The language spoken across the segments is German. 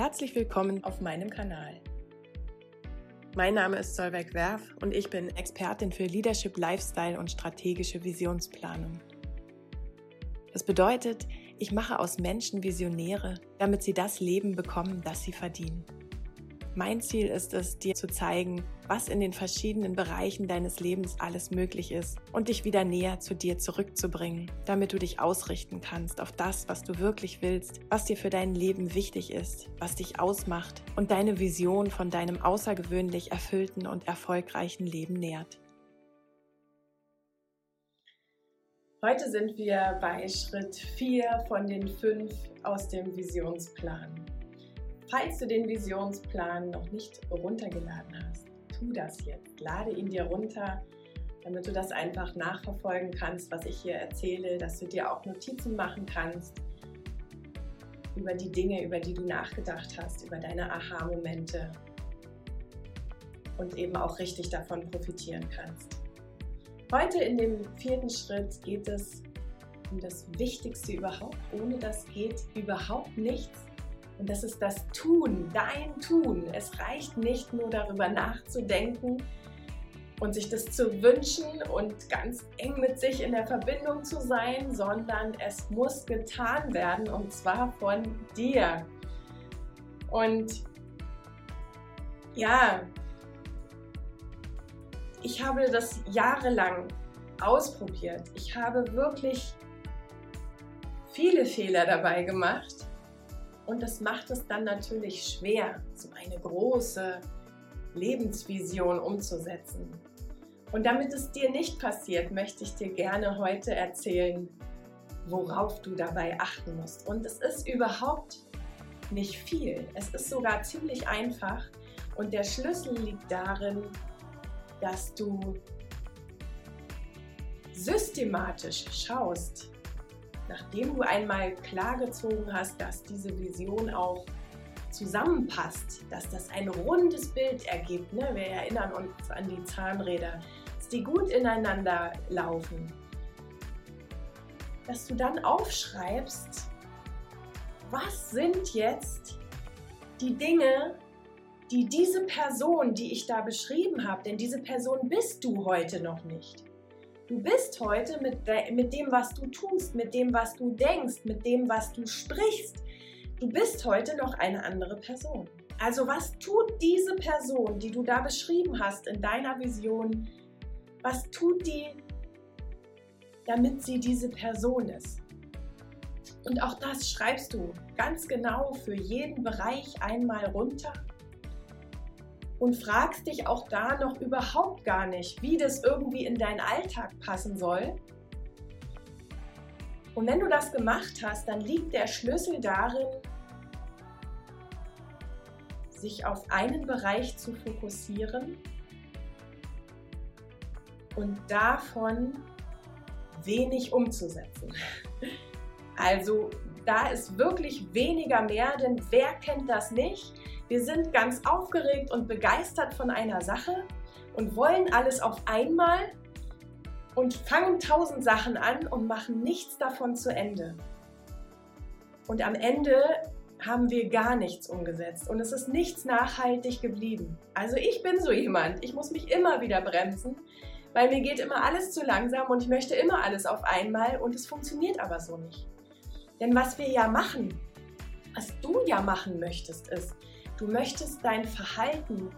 Herzlich willkommen auf meinem Kanal. Mein Name ist Solveig Werf und ich bin Expertin für Leadership, Lifestyle und strategische Visionsplanung. Das bedeutet, ich mache aus Menschen Visionäre, damit sie das Leben bekommen, das sie verdienen. Mein Ziel ist es, dir zu zeigen, was in den verschiedenen Bereichen deines Lebens alles möglich ist und dich wieder näher zu dir zurückzubringen, damit du dich ausrichten kannst auf das, was du wirklich willst, was dir für dein Leben wichtig ist, was dich ausmacht und deine Vision von deinem außergewöhnlich erfüllten und erfolgreichen Leben nährt. Heute sind wir bei Schritt 4 von den 5 aus dem Visionsplan. Falls du den Visionsplan noch nicht runtergeladen hast, tu das jetzt. Lade ihn dir runter, damit du das einfach nachverfolgen kannst, was ich hier erzähle, dass du dir auch Notizen machen kannst über die Dinge, über die du nachgedacht hast, über deine Aha-Momente und eben auch richtig davon profitieren kannst. Heute in dem vierten Schritt geht es um das Wichtigste überhaupt. Ohne das geht überhaupt nichts. Und das ist das Tun, dein Tun. Es reicht nicht nur darüber nachzudenken und sich das zu wünschen und ganz eng mit sich in der Verbindung zu sein, sondern es muss getan werden und zwar von dir. Und ja, ich habe das jahrelang ausprobiert. Ich habe wirklich viele Fehler dabei gemacht und das macht es dann natürlich schwer, so eine große Lebensvision umzusetzen. Und damit es dir nicht passiert, möchte ich dir gerne heute erzählen, worauf du dabei achten musst. Und es ist überhaupt nicht viel. Es ist sogar ziemlich einfach. Und der Schlüssel liegt darin, dass du systematisch schaust, nachdem du einmal klargezogen hast, dass diese Vision auch zusammenpasst, dass das ein rundes Bild ergibt. Ne? Wir erinnern uns an die Zahnräder, dass die gut ineinander laufen. Dass du dann aufschreibst, was sind jetzt die Dinge, die diese Person, die ich da beschrieben habe, denn diese Person bist du heute noch nicht. Du bist heute mit, de mit dem, was du tust, mit dem, was du denkst, mit dem, was du sprichst. Du bist heute noch eine andere Person. Also was tut diese Person, die du da beschrieben hast in deiner Vision, was tut die, damit sie diese Person ist? Und auch das schreibst du ganz genau für jeden Bereich einmal runter und fragst dich auch da noch überhaupt gar nicht, wie das irgendwie in deinen Alltag passen soll. Und wenn du das gemacht hast, dann liegt der Schlüssel darin, sich auf einen Bereich zu fokussieren und davon wenig umzusetzen. Also da ist wirklich weniger mehr, denn wer kennt das nicht? Wir sind ganz aufgeregt und begeistert von einer Sache und wollen alles auf einmal und fangen tausend Sachen an und machen nichts davon zu Ende. Und am Ende haben wir gar nichts umgesetzt und es ist nichts nachhaltig geblieben. Also ich bin so jemand, ich muss mich immer wieder bremsen, weil mir geht immer alles zu langsam und ich möchte immer alles auf einmal und es funktioniert aber so nicht. Denn was wir ja machen, was du ja machen möchtest, ist, Du möchtest dein Verhalten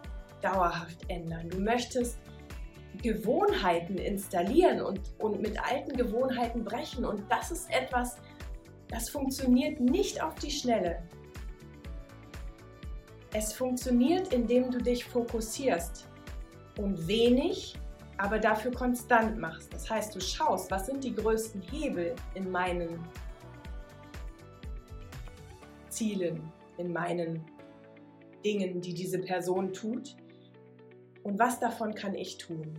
dauerhaft ändern. Du möchtest Gewohnheiten installieren und, und mit alten Gewohnheiten brechen. Und das ist etwas, das funktioniert nicht auf die Schnelle. Es funktioniert, indem du dich fokussierst und wenig, aber dafür konstant machst. Das heißt, du schaust, was sind die größten Hebel in meinen Zielen, in meinen Dingen, die diese Person tut und was davon kann ich tun.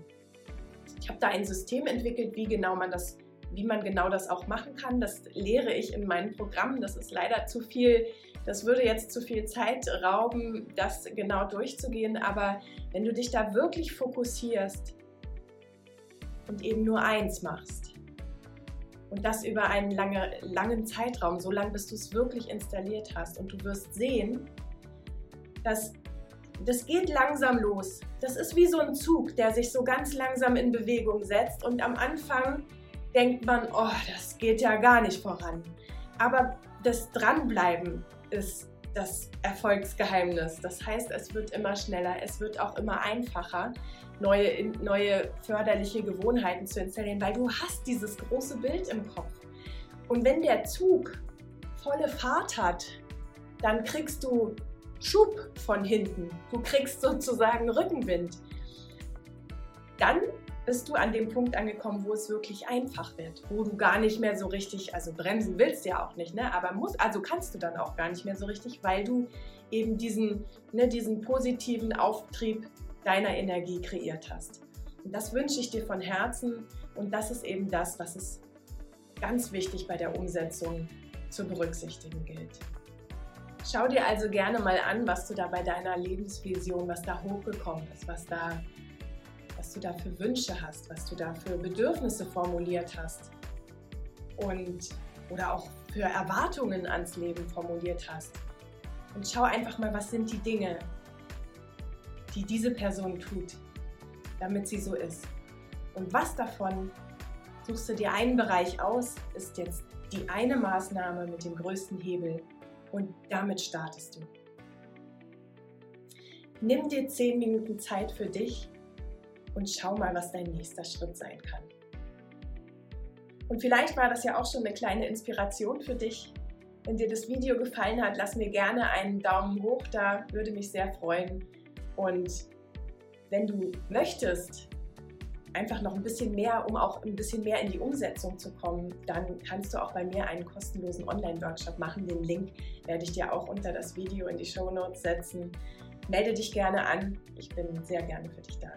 Ich habe da ein System entwickelt, wie genau man das, wie man genau das auch machen kann. Das lehre ich in meinen Programmen. Das ist leider zu viel. Das würde jetzt zu viel Zeit rauben, das genau durchzugehen. Aber wenn du dich da wirklich fokussierst und eben nur eins machst und das über einen lange, langen Zeitraum, so lange bis du es wirklich installiert hast und du wirst sehen, Das, das geht langsam los. Das ist wie so ein Zug, der sich so ganz langsam in Bewegung setzt und am Anfang denkt man, oh, das geht ja gar nicht voran. Aber das Dranbleiben ist das Erfolgsgeheimnis. Das heißt, es wird immer schneller, es wird auch immer einfacher, neue, neue förderliche Gewohnheiten zu installieren, weil du hast dieses große Bild im Kopf. Und wenn der Zug volle Fahrt hat, dann kriegst du Schub von hinten. Du kriegst sozusagen Rückenwind. Dann bist du an dem Punkt angekommen, wo es wirklich einfach wird, wo du gar nicht mehr so richtig, also bremsen willst ja auch nicht, ne? aber muss, also kannst du dann auch gar nicht mehr so richtig, weil du eben diesen, ne, diesen positiven Auftrieb deiner Energie kreiert hast. Und das wünsche ich dir von Herzen und das ist eben das, was es ganz wichtig bei der Umsetzung zu berücksichtigen gilt. Schau dir also gerne mal an, was du da bei deiner Lebensvision, was da hochgekommen ist, was da was du da für Wünsche hast, was du da für Bedürfnisse formuliert hast und oder auch für Erwartungen ans Leben formuliert hast. Und schau einfach mal, was sind die Dinge, die diese Person tut, damit sie so ist. Und was davon suchst du dir einen Bereich aus, ist jetzt die eine Maßnahme mit dem größten Hebel und damit startest du. Nimm dir zehn Minuten Zeit für dich und schau mal, was dein nächster Schritt sein kann. Und vielleicht war das ja auch schon eine kleine Inspiration für dich. Wenn dir das Video gefallen hat, lass mir gerne einen Daumen hoch da, würde mich sehr freuen. Und wenn du möchtest, einfach noch ein bisschen mehr, um auch ein bisschen mehr in die Umsetzung zu kommen, dann kannst du auch bei mir einen kostenlosen Online-Workshop machen. Den Link werde ich dir auch unter das Video in die Show Notes setzen. Melde dich gerne an. Ich bin sehr gerne für dich da.